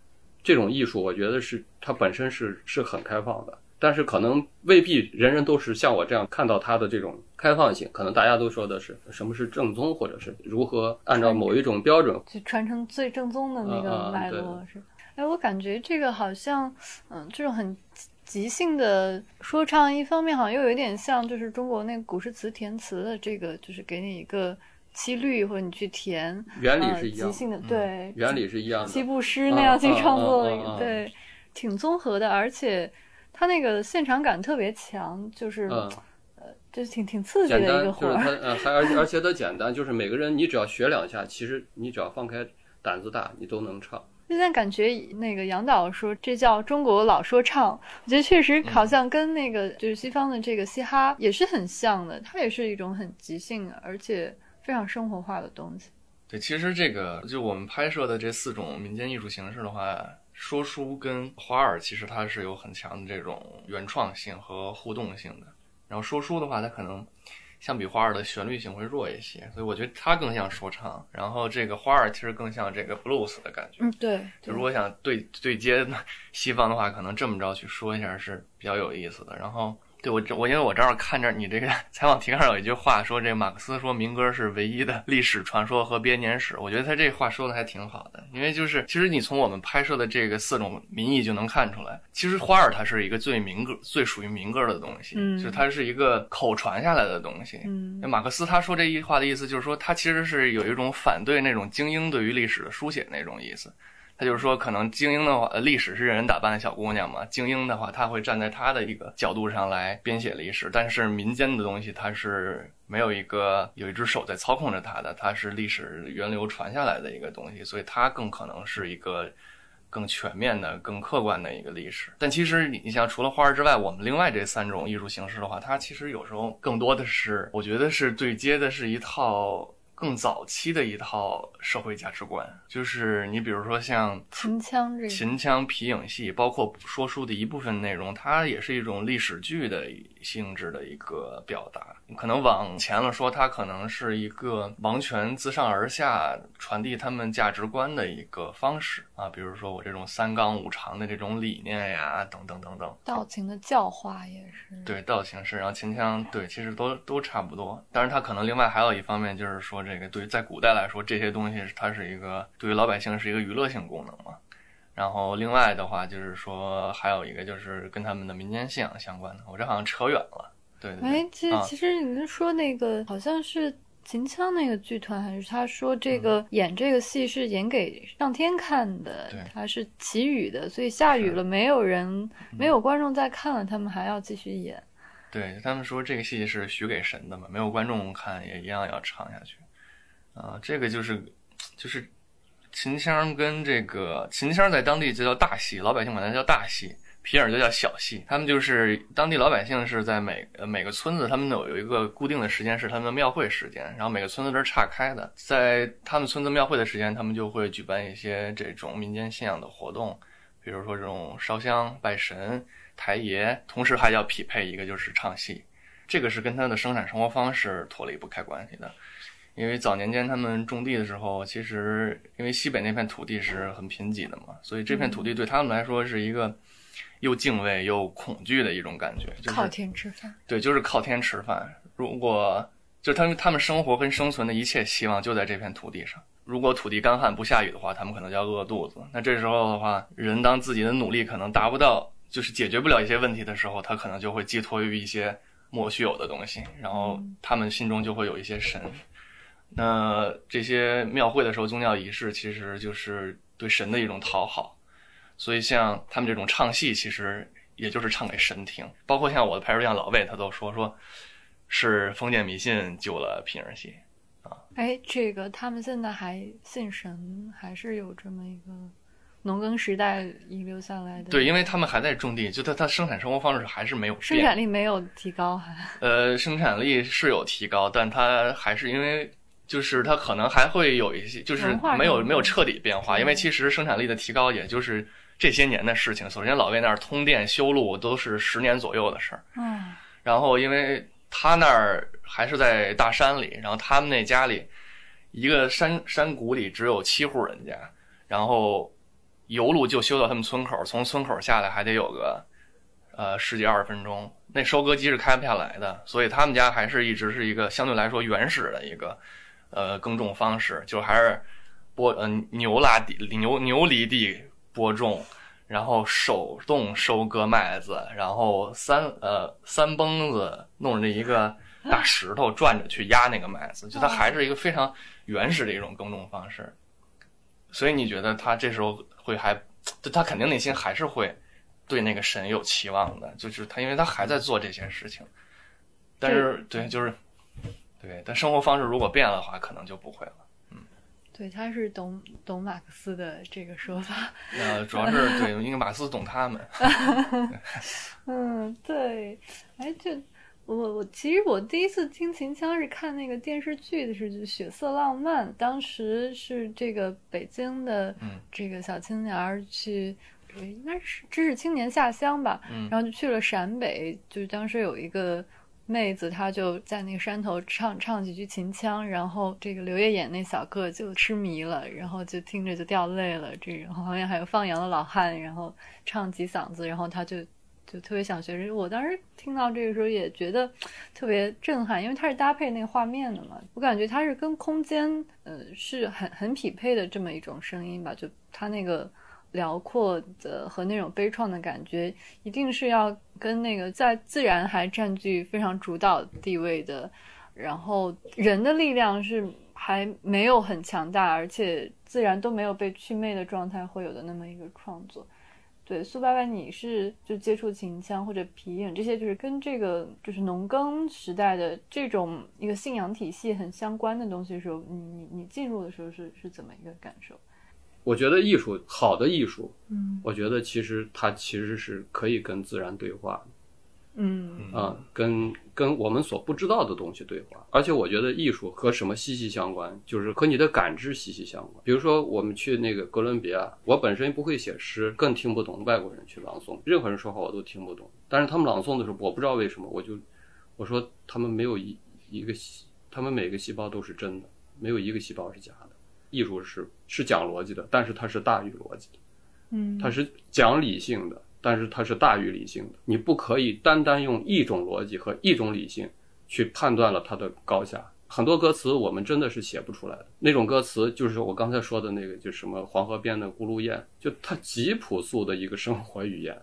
这种艺术，我觉得是它本身是是很开放的。但是可能未必人人都是像我这样看到它的这种开放性，可能大家都说的是什么是正宗，或者是如何按照某一种标准去传承最正宗的那个脉络是。哎，我感觉这个好像，嗯，这种很即兴的说唱，一方面好像又有点像就是中国那个古诗词填词的这个，就是给你一个七律或者你去填，原理是一样，即兴的，对，原理是一样的，七步诗那样去创作的，对，挺综合的，而且。他那个现场感特别强，就是，呃，就是挺挺刺激的一个活儿。就是他，呃，还而而且它简单，就是每个人你只要学两下，其实你只要放开胆子大，你都能唱。现在感觉那个杨导说这叫中国老说唱，我觉得确实好像跟那个就是西方的这个嘻哈也是很像的，它也是一种很即兴而且非常生活化的东西。对，其实这个就我们拍摄的这四种民间艺术形式的话。说书跟花儿其实它是有很强的这种原创性和互动性的，然后说书的话，它可能相比花儿的旋律性会弱一些，所以我觉得它更像说唱。然后这个花儿其实更像这个 blues 的感觉。嗯，对。就如果想对对接 西方的话，可能这么着去说一下是比较有意思的。然后。对我这我因为我正好看着你这个采访提纲上有一句话说这马克思说民歌是唯一的历史传说和编年史，我觉得他这话说的还挺好的，因为就是其实你从我们拍摄的这个四种民意就能看出来，其实花儿它是一个最民歌最属于民歌的东西，嗯，就它是一个口传下来的东西，嗯，马克思他说这一话的意思就是说他其实是有一种反对那种精英对于历史的书写那种意思。他就是说，可能精英的话，历史是人人打扮的小姑娘嘛。精英的话，他会站在他的一个角度上来编写历史。但是民间的东西，它是没有一个有一只手在操控着它的，它是历史源流传下来的一个东西，所以它更可能是一个更全面的、更客观的一个历史。但其实你你像除了花儿之外，我们另外这三种艺术形式的话，它其实有时候更多的是，我觉得是对接的是一套。更早期的一套社会价值观，就是你比如说像秦腔这秦腔皮影戏，包括说书的一部分内容，它也是一种历史剧的性质的一个表达。可能往前了说，它可能是一个王权自上而下传递他们价值观的一个方式啊，比如说我这种三纲五常的这种理念呀，等等等等。道情的教化也是。对，道情是，然后秦腔对，其实都都差不多。但是它可能另外还有一方面就是说，这个对于在古代来说，这些东西它是一个对于老百姓是一个娱乐性功能嘛。然后另外的话就是说，还有一个就是跟他们的民间信仰相关的。我这好像扯远了。对，哎，其实其实你是说那个好像是秦腔那个剧团，还是他说这个演这个戏是演给上天看的对，他是祈雨的，所以下雨了，没有人，没有观众在看了，他们还要继续演。对他们说这个戏是许给神的嘛，没有观众看也一样要唱下去。啊、这个就是就是秦腔跟这个秦腔在当地就叫大戏，老百姓管它叫大戏，皮影就叫小戏。他们就是当地老百姓是在每呃每个村子，他们有有一个固定的时间是他们的庙会时间，然后每个村子都是岔开的。在他们村子庙会的时间，他们就会举办一些这种民间信仰的活动，比如说这种烧香拜神、抬爷，同时还要匹配一个就是唱戏，这个是跟他的生产生活方式脱离不开关系的。因为早年间他们种地的时候，其实因为西北那片土地是很贫瘠的嘛，所以这片土地对他们来说是一个又敬畏又恐惧的一种感觉，就是靠天吃饭，对，就是靠天吃饭。如果就他们他们生活跟生存的一切希望就在这片土地上。如果土地干旱不下雨的话，他们可能就要饿肚子。那这时候的话，人当自己的努力可能达不到，就是解决不了一些问题的时候，他可能就会寄托于一些莫须有的东西，然后他们心中就会有一些神。那这些庙会的时候，宗教仪式其实就是对神的一种讨好。所以像他们这种唱戏，其实也就是唱给神听。包括像我的拍摄对象老魏，他都说说是封建迷信救了皮影戏啊。哎，这个他们现在还信神，还是有这么一个农耕时代遗留下来的。对，因为他们还在种地，就他他生产生活方式还是没有生。产力没有提高，还呃，生产力是有提高，但他还是因为就是它可能还会有一些，就是没有没有彻底变化，嗯因为其实生产力的提高也就是这些年的事情。首先，老魏那儿通电修路都是十年左右的事儿，嗯然后因为他那儿还是在大山里，然后他们那家里一个山山谷里只有七户人家，然后油路就修到他们村口，从村口下来还得有个呃十几二十分钟，那收割机是开不下来的，所以他们家还是一直是一个相对来说原始的一个呃耕种方式，就还是播呃牛拉地牛牛犁地播种。然后手动收割麦子，然后三呃三蹦子弄着一个大石头转着去压那个麦子，就它还是一个非常原始的一种耕种方式。所以你觉得他这时候会还，就他肯定内心还是会对那个神有期望的，就是他因为他还在做这些事情，但是对就是对，但生活方式如果变了的话，可能就不会了。嗯对，他是懂懂马克思的这个说法。呃，主要是对，因为马克思懂他们。嗯，对，哎，就我我其实我第一次听秦腔是看那个电视剧的是《血色浪漫》，当时是这个北京的嗯这个小青年儿去，呃应该是知识青年下乡吧，嗯然后就去了陕北，就是当时有一个。妹子她就在那个山头唱唱几句秦腔，然后这个刘烨演那小个就痴迷了，然后就听着就掉泪了。这然后旁边还有放羊的老汉，然后唱几嗓子，然后他就就特别想学。我当时听到这个时候也觉得特别震撼，因为它是搭配那个画面的嘛，我感觉它是跟空间呃是很很匹配的这么一种声音吧，就它那个。辽阔的和那种悲怆的感觉，一定是要跟那个在自然还占据非常主导地位的，然后人的力量是还没有很强大，而且自然都没有被祛魅的状态会有的那么一个创作。对，苏白白，你是就接触秦腔或者皮影这些，就是跟这个就是农耕时代的这种一个信仰体系很相关的东西的时候，你你你进入的时候是是怎么一个感受？我觉得艺术好的艺术，嗯我觉得其实它其实是可以跟自然对话的。嗯啊，跟跟我们所不知道的东西对话，而且我觉得艺术和什么息息相关，就是和你的感知息息相关。比如说，我们去那个哥伦比亚，我本身不会写诗，更听不懂外国人去朗诵，任何人说话我都听不懂。但是他们朗诵的时候，我不知道为什么，我就我说他们没有一一个细，他们每个细胞都是真的，没有一个细胞是假的。艺术是是讲逻辑的，但是它是大于逻辑的。嗯，它是讲理性的，但是它是大于理性的。你不可以单单用一种逻辑和一种理性去判断了它的高下。很多歌词我们真的是写不出来的，那种歌词就是我刚才说的那个，就什么黄河边的咕噜雁，就它极朴素的一个生活语言，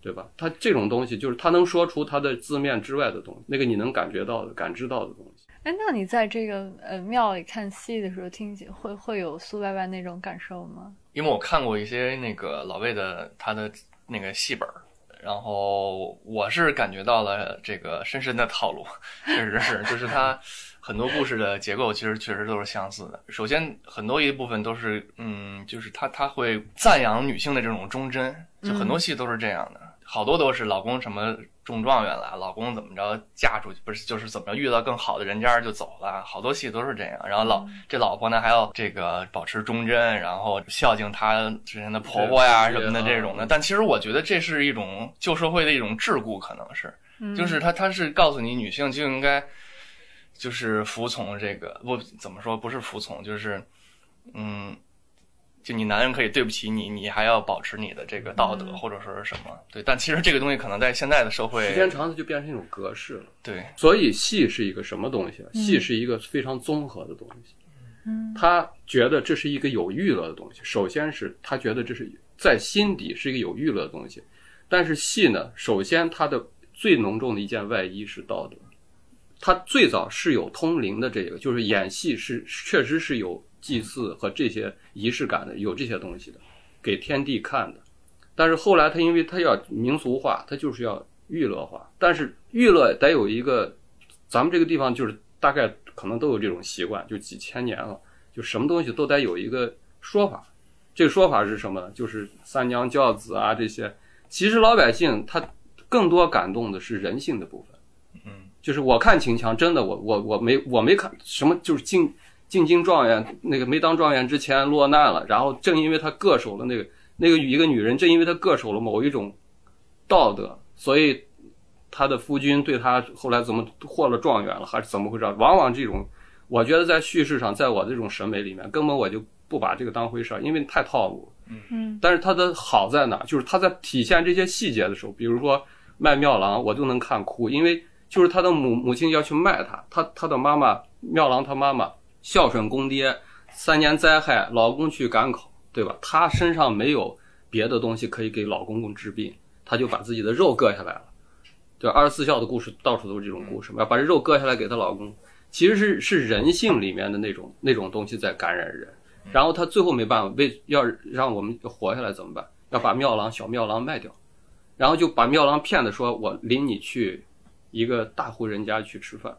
对吧？它这种东西就是它能说出它的字面之外的东西，那个你能感觉到的、感知到的东西。哎，那你在这个呃庙里看戏的时候，听起会会有苏伯伯那种感受吗？因为我看过一些那个老魏的他的那个戏本儿，然后我是感觉到了这个深深的套路，确实是，就是他 很多故事的结构其实确实都是相似的。首先，很多一部分都是，嗯，就是他他会赞扬女性的这种忠贞，就很多戏都是这样的，好多都是老公什么中状元了，老公怎么着嫁出去，不是就是怎么着遇到更好的人家就走了，好多戏都是这样。然后老这老婆呢还要这个保持忠贞，然后孝敬她之前的婆婆呀什么的这种的。但其实我觉得这是一种旧社会的一种桎梏，可能是，就是他他是告诉你女性就应该就是服从这个，不怎么说不是服从，就是嗯。就你男人可以对不起你，你还要保持你的这个道德，或者说是什么？对，但其实这个东西可能在现在的社会，时间长了就变成一种格式了。对，所以戏是一个什么东西？戏是一个非常综合的东西。嗯，他觉得这是一个有娱乐的东西。首先是他觉得这是在心底是一个有娱乐的东西，但是戏呢，首先它的最浓重的一件外衣是道德。它最早是有通灵的这个，就是演戏是确实是有。祭祀和这些仪式感的，有这些东西的，给天地看的。但是后来他因为他要民俗化，他就是要娱乐化。但是娱乐得有一个，咱们这个地方就是大概可能都有这种习惯，就几千年了，就什么东西都得有一个说法。这个说法是什么呢？就是三娘教子啊这些。其实老百姓他更多感动的是人性的部分。嗯，就是我看秦腔，真的我我我没我没看什么，就是进。进京状元那个没当状元之前落难了，然后正因为他恪守了那个那个一个女人，正因为他恪守了某一种道德，所以他的夫君对他后来怎么获了状元了，还是怎么回事？往往这种，我觉得在叙事上，在我这种审美里面，根本我就不把这个当回事儿，因为太套路。嗯，但是他的好在哪？就是他在体现这些细节的时候，比如说卖妙郎，我就能看哭，因为就是他的母母亲要去卖他，他他的妈妈妙郎他妈妈。孝顺公爹，三年灾害，老公去赶考，对吧？她身上没有别的东西可以给老公公治病，她就把自己的肉割下来了。对，二十四孝的故事到处都是这种故事，要把这肉割下来给她老公，其实是是人性里面的那种那种东西在感染人。然后她最后没办法，为要让我们活下来怎么办？要把庙郎小庙郎卖掉，然后就把庙郎骗的说：“我领你去一个大户人家去吃饭，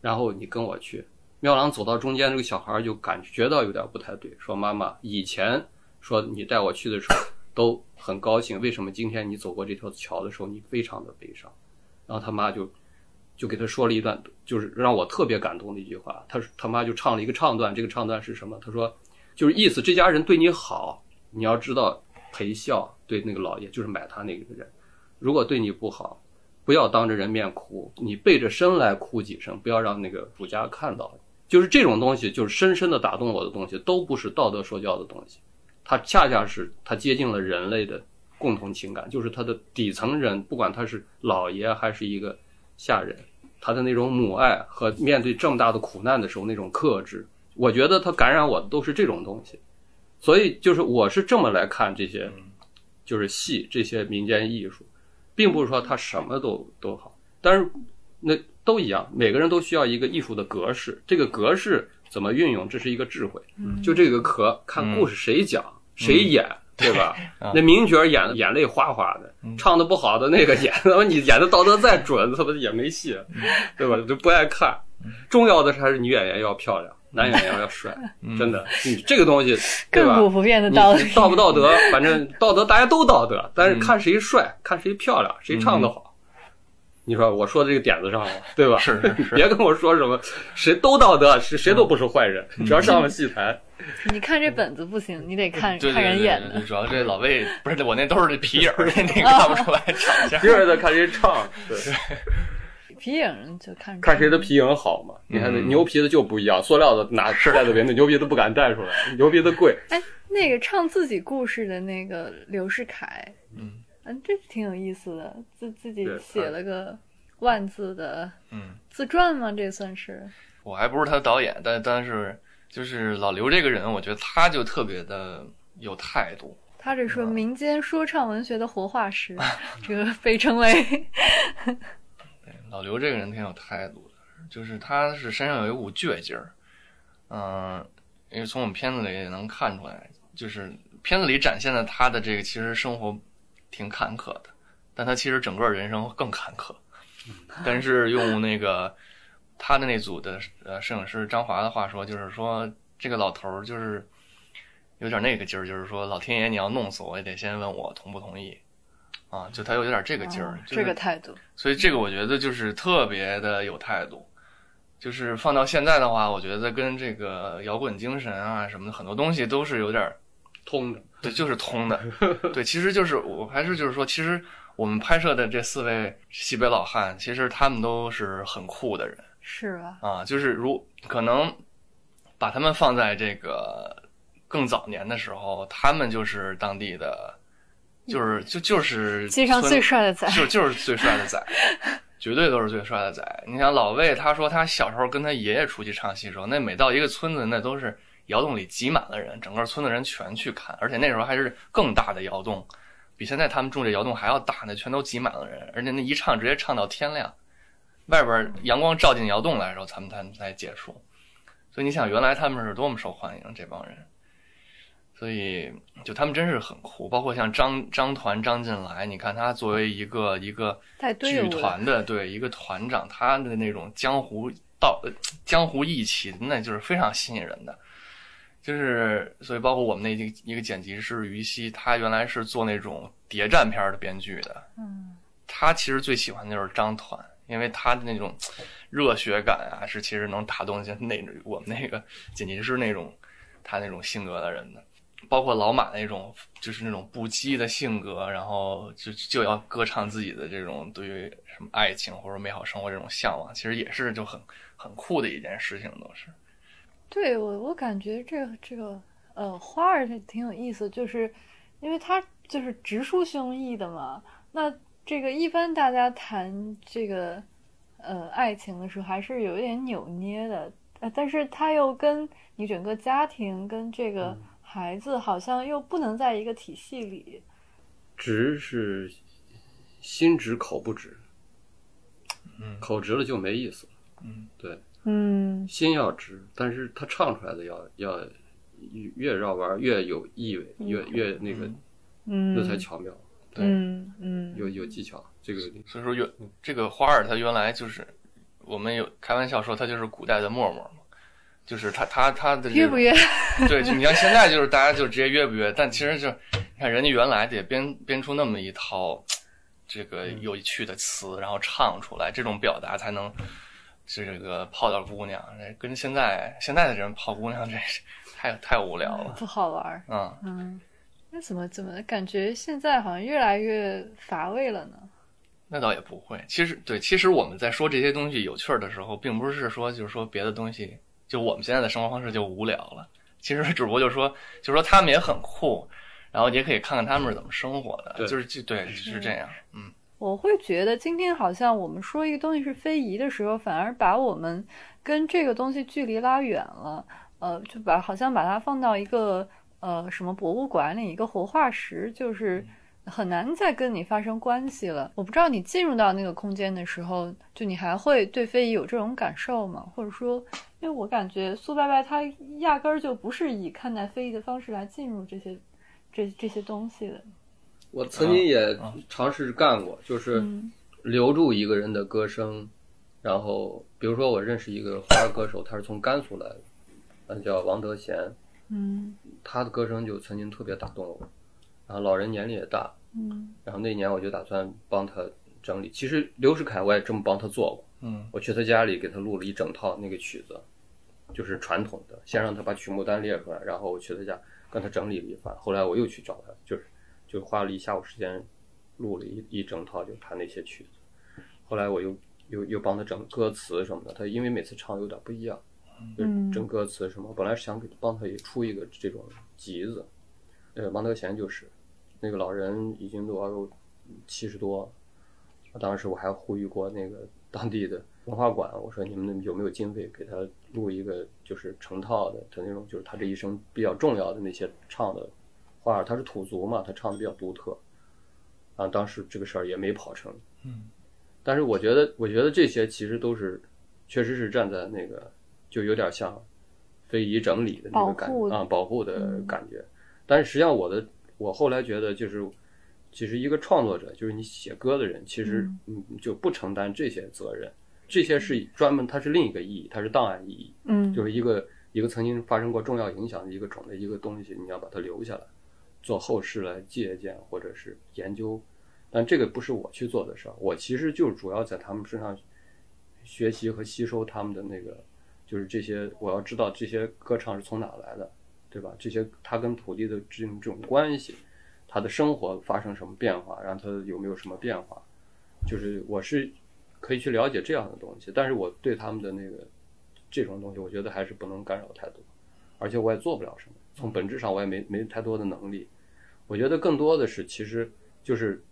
然后你跟我去。”庙郎走到中间，这个小孩就感觉到有点不太对，说：“妈妈，以前说你带我去的时候都很高兴，为什么今天你走过这条桥的时候你非常的悲伤？”然后他妈就就给他说了一段，就是让我特别感动的一句话。他他妈就唱了一个唱段，这个唱段是什么？他说：“就是意思，这家人对你好，你要知道陪笑。对那个老爷，就是买他那个人，如果对你不好，不要当着人面哭，你背着身来哭几声，不要让那个主家看到。”就是这种东西，就是深深的打动我的东西，都不是道德说教的东西，它恰恰是它接近了人类的共同情感，就是它的底层人，不管他是老爷还是一个下人，他的那种母爱和面对这么大的苦难的时候那种克制，我觉得他感染我的都是这种东西，所以就是我是这么来看这些，就是戏这些民间艺术，并不是说他什么都都好，但是那。都一样，每个人都需要一个艺术的格式。这个格式怎么运用，这是一个智慧。就这个壳，看故事谁讲谁演，对吧？那名角演的眼泪哗哗的，唱的不好的那个演，他妈你演的道德再准，他妈也没戏，对吧？就不爱看。重要的还是女演员要漂亮，男演员要帅，真的。你这个东西，亘古不变的道理。道不道德，反正道德大家都道德，但是看谁帅，看谁漂亮，谁唱的好。你说我说的这个点子上了，对吧？是是是，别跟我说什么谁都道德，谁谁都不是坏人，只要上了戏台。你看这本子不行，你得看看人演的。主要这老魏 不是我那都是这皮影儿，那看不出来长相。皮影的看谁唱，对。皮影就看看谁的皮影好嘛？你看那牛皮的就不一样，塑料的拿带在边，那牛皮的不敢带出来，牛皮的贵。哎，那个唱自己故事的那个刘世凯，嗯。嗯，这挺有意思的，自自己写了个万字的嗯自传吗？这算是？我还不是他的导演，但但是就是老刘这个人，我觉得他就特别的有态度。他这说民间说唱文学的活化石，这个被称为。老刘这个人挺有态度的，就是他是身上有一股倔劲儿，嗯、因为从我们片子里也能看出来，就是片子里展现的他的这个其实生活挺坎坷的，但他其实整个人生更坎坷。但是用那个他的那组的呃摄影师张华的话说，就是说这个老头儿就是有点那个劲儿，就是说老天爷你要弄死我也得先问我同不同意。啊，就他有点这个劲儿哦，就是这个态度，所以这个我觉得就是特别的有态度，就是放到现在的话，我觉得跟这个摇滚精神啊什么的很多东西都是有点儿通的，对，就是通的。对，其实就是我还是就是说，其实我们拍摄的这四位西北老汉，其实他们都是很酷的人是吧？啊，就是如可能把他们放在这个更早年的时候，他们就是当地的，就是就就是街上最帅的仔，就就是最帅的仔，绝对都是最帅的仔。你想老魏，他说他小时候跟他爷爷出去唱戏的时候，那每到一个村子，那都是窑洞里挤满了人，整个村的人全去看，而且那时候还是更大的窑洞，比现在他们住这窑洞还要大，那全都挤满了人，而且那一唱直接唱到天亮，外边阳光照进窑洞来的时候，他们才才结束。所以你想，原来他们是多么受欢迎这帮人。所以，就他们真是很酷，包括像张张团张进来，你看他作为一个一个剧团的对一个团长，他的那种江湖道呃江湖义气，那就是非常吸引人的。就是所以，包括我们那一个一个剪辑师于西，他原来是做那种谍战片的编剧的，嗯，他其实最喜欢的就是张团，因为他的那种热血感啊，是其实能打动些那我们那个剪辑师那种他那种性格的人的。包括老马那种，就是那种不羁的性格，然后就就要歌唱自己的这种对于什么爱情或者美好生活这种向往，其实也是就很很酷的一件事情，都是。对我，我感觉这个这个呃花儿这挺有意思，就是因为它就是直抒胸臆的嘛。那这个一般大家谈这个呃爱情的时候，还是有一点扭捏的，呃，但是他又跟你整个家庭跟这个孩子好像又不能在一个体系里。直是心直口不直，嗯口直了就没意思了。嗯，对，嗯。心要直，但是他唱出来的要要越越绕弯儿越有意味，越越那个嗯，那才巧妙，对，嗯嗯。有有技巧。这个所以说原这个花儿它原来就是我们有开玩笑说它就是古代的陌陌嘛，就是他他他的约不约？对，就你像现在就是大家就直接约不约，但其实就你看人家原来得编编出那么一套这个有趣的词，然后唱出来，这种表达才能这个泡到姑娘。跟现在现在的人泡姑娘，这是太太无聊了。不好玩儿。嗯，嗯，那怎么怎么感觉现在好像越来越乏味了呢？那倒也不会。其实对，其实我们在说这些东西有趣儿的时候，并不是说就是说别的东西，就我们现在的生活方式就无聊了。其实只不过就是说，就是说他们也很酷，然后也可以看看他们是怎么生活的，对就是就对，是这样。嗯，我会觉得今天好像我们说一个东西是非遗的时候，反而把我们跟这个东西距离拉远了。呃，就把好像把它放到一个呃什么博物馆里一个活化石，就是很难再跟你发生关系了。我不知道你进入到那个空间的时候，就你还会对非遗有这种感受吗？或者说，因为我感觉苏伯伯他压根儿就不是以看待非遗的方式来进入这些这这些东西的。我曾经也尝试干过，就是嗯留住一个人的歌声，然后比如说我认识一个花儿歌手，他是从甘肃来的，嗯，叫王德贤，嗯他的歌声就曾经特别打动我，然后老人年龄也大，嗯然后那年我就打算帮他整理。其实刘世凯我也这么帮他做过，嗯我去他家里给他录了一整套那个曲子，就是传统的，先让他把曲目单列出来，然后我去他家跟他整理了一番。后来我又去找他，就是就花了一下午时间录了一一整套，就他那些曲子。后来我又又又帮他整歌词什么的，他因为每次唱有点不一样，就是整歌词什么。本来是想给帮他也出一个这种集子，呃，王德贤就是那个老人已经多少七十多，当时我还呼吁过那个 当地的文化馆，我说你们有没有经费给他录一个就是成套的，他那种就是他这一生比较重要的那些唱的花儿，他是土族嘛，他唱的比较独特，啊，当时这个事儿也没跑成，嗯，但是我觉得，我觉得这些其实都是确实是站在那个就有点像非遗整理的那个感保护啊保护的嗯感觉。但是实际上我的我后来觉得就是。其实一个创作者，就是你写歌的人，其实嗯就不承担这些责任，这些是专门，它是另一个意义，它是档案意义，嗯就是一个一个曾经发生过重要影响的一个种的一个东西，你要把它留下来，做后世来借鉴或者是研究。但这个不是我去做的事儿，我其实就主要在他们身上学习和吸收他们的那个，就是这些我要知道这些歌唱是从哪来的，对吧？这些他跟土地的这种这种关系，他的生活发生什么变化，让他有没有什么变化，就是我是可以去了解这样的东西，但是我对他们的那个这种东西，我觉得还是不能干扰太多，而且我也做不了什么，从本质上我也没没太多的能力。我觉得更多的是，其实就是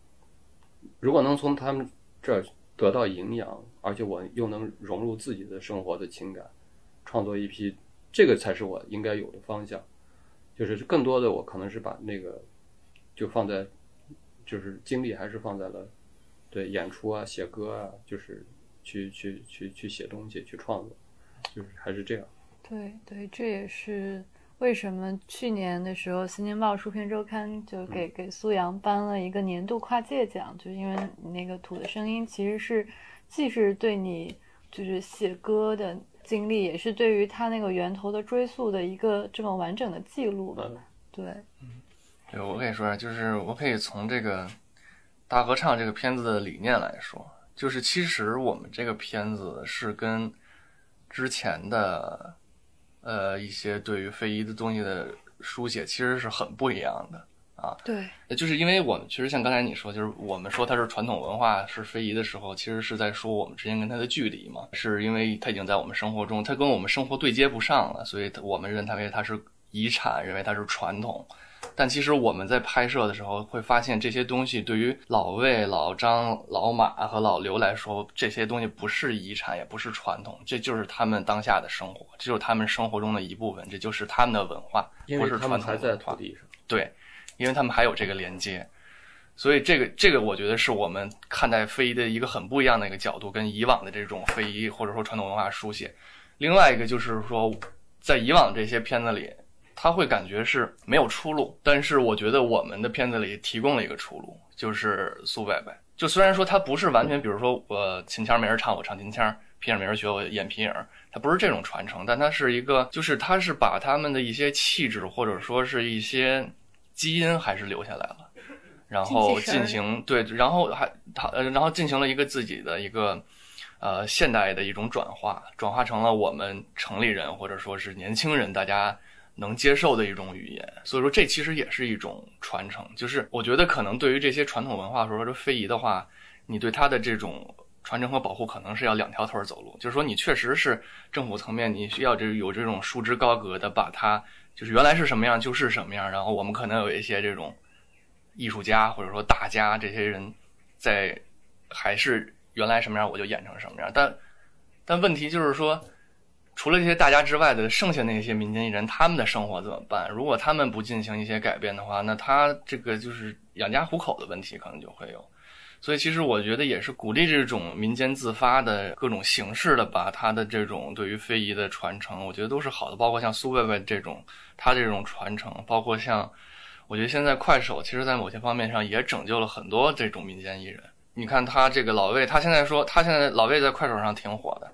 如果能从他们这儿得到营养，而且我又能融入自己的生活的情感，创作一批，这个才是我应该有的方向。就是更多的，我可能是把那个就放在，就是精力还是放在了对演出啊、写歌啊，就是去去去去写东西、去创作，就是还是这样。对对，这也是为什么去年的时候，《新京报书评周刊》就给给苏阳颁了一个年度跨界奖，就是因为你那个《土的声音》其实是既是对你就是写歌的经历，也是对于他那个源头的追溯的一个这么完整的记录吧。嗯，对，对，我可以说，就是我可以从这个大合唱这个片子的理念来说，就是其实我们这个片子是跟之前的呃一些对于非遗的东西的书写其实是很不一样的啊。对，就是因为我们其实像刚才你说，就是我们说它是传统文化是非遗的时候，其实是在说我们之间跟它的距离嘛，是因为它已经在我们生活中，它跟我们生活对接不上了，所以我们认它为它是遗产，认为它是传统。但其实我们在拍摄的时候会发现，这些东西对于老魏、老张、老马和老刘来说，这些东西不是遗产，也不是传统，这就是他们当下的生活，这就是他们生活中的一部分，这就是他们的文化，不是传统文化。土地上。对，因为他们还有这个连接，所以这个这个我觉得是我们看待非遗的一个很不一样的一个角度，跟以往的这种非遗或者说传统文化书写。另外一个就是说，在以往这些片子里，他会感觉是没有出路，但是我觉得我们的片子里提供了一个出路，就是苏伯伯。就虽然说他不是完全，比如说我秦腔没人唱，我唱秦腔；皮影没人学，我演皮影，他不是这种传承，但他是一个，就是他是把他们的一些气质或者说是一些基因还是留下来了，然后进行对，然后还他呃，然后进行了一个自己的一个呃现代的一种转化，转化成了我们城里人或者说是年轻人大家能接受的一种语言。所以说，这其实也是一种传承。就是我觉得可能对于这些传统文化，说说非遗的话，你对它的这种传承和保护，可能是要两条腿走路。就是说，你确实是政府层面，你需要这有这种束之高阁的把它，就是原来是什么样就是什么样。然后我们可能有一些这种艺术家或者说大家这些人在还是原来什么样我就演成什么样。但但问题就是说，除了这些大家之外的剩下那些民间艺人，他们的生活怎么办？如果他们不进行一些改变的话，那他这个就是养家糊口的问题可能就会有。所以其实我觉得也是鼓励这种民间自发的各种形式的，把他的这种对于非遗的传承，我觉得都是好的。包括像苏贝贝这种，他这种传承，包括像我觉得现在快手，其实在某些方面上也拯救了很多这种民间艺人。你看他这个老魏，他现在说他现在老魏在快手上挺火的，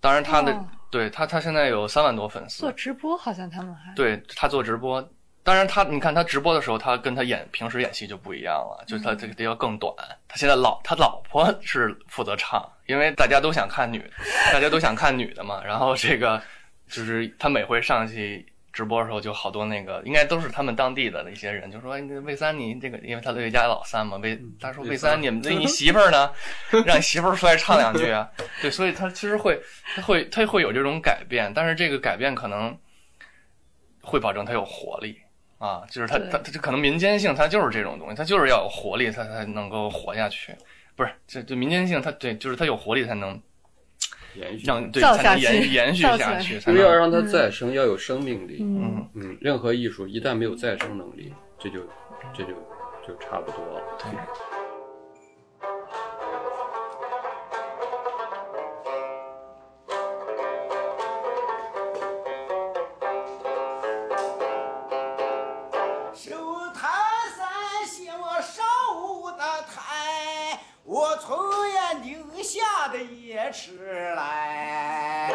当然他的、对他他现在有三万多粉丝做，直播好像他们还对他做直播，当然他你看他直播的时候，他跟他演平时演戏就不一样了，就是他这个要更短。他现在老他老婆 是负责唱，因为大家都想看女，大家都想看女的嘛。然后这个就是他每回上去直播的时候，就好多那个应该都是他们当地的那些人，就说魏三你这个，因为他魏家老三嘛，魏他说魏魏三三你们那你媳妇儿呢？让你媳妇儿出来唱两句啊。对，所以他其实会他会他会有这种改变，但是这个改变可能会保证他有活力啊，就是它对它它这可能民间性，它就是这种东西，它就是要有活力，它才能够活下去。不是，这这民间性，它对，就是它有活力才能延续，让对造才能延延续造起来下去，才能因为要让它再生，要有生命力。嗯，嗯，嗯，任何艺术一旦没有再生能力，这就这就就差不多了。对。的夜池来。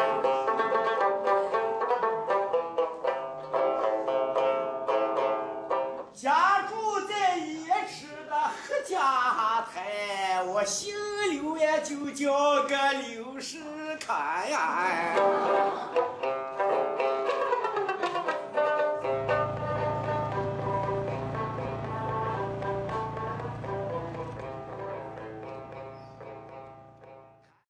家住在夜池的何家台，我姓刘呀，就叫个刘世凯呀。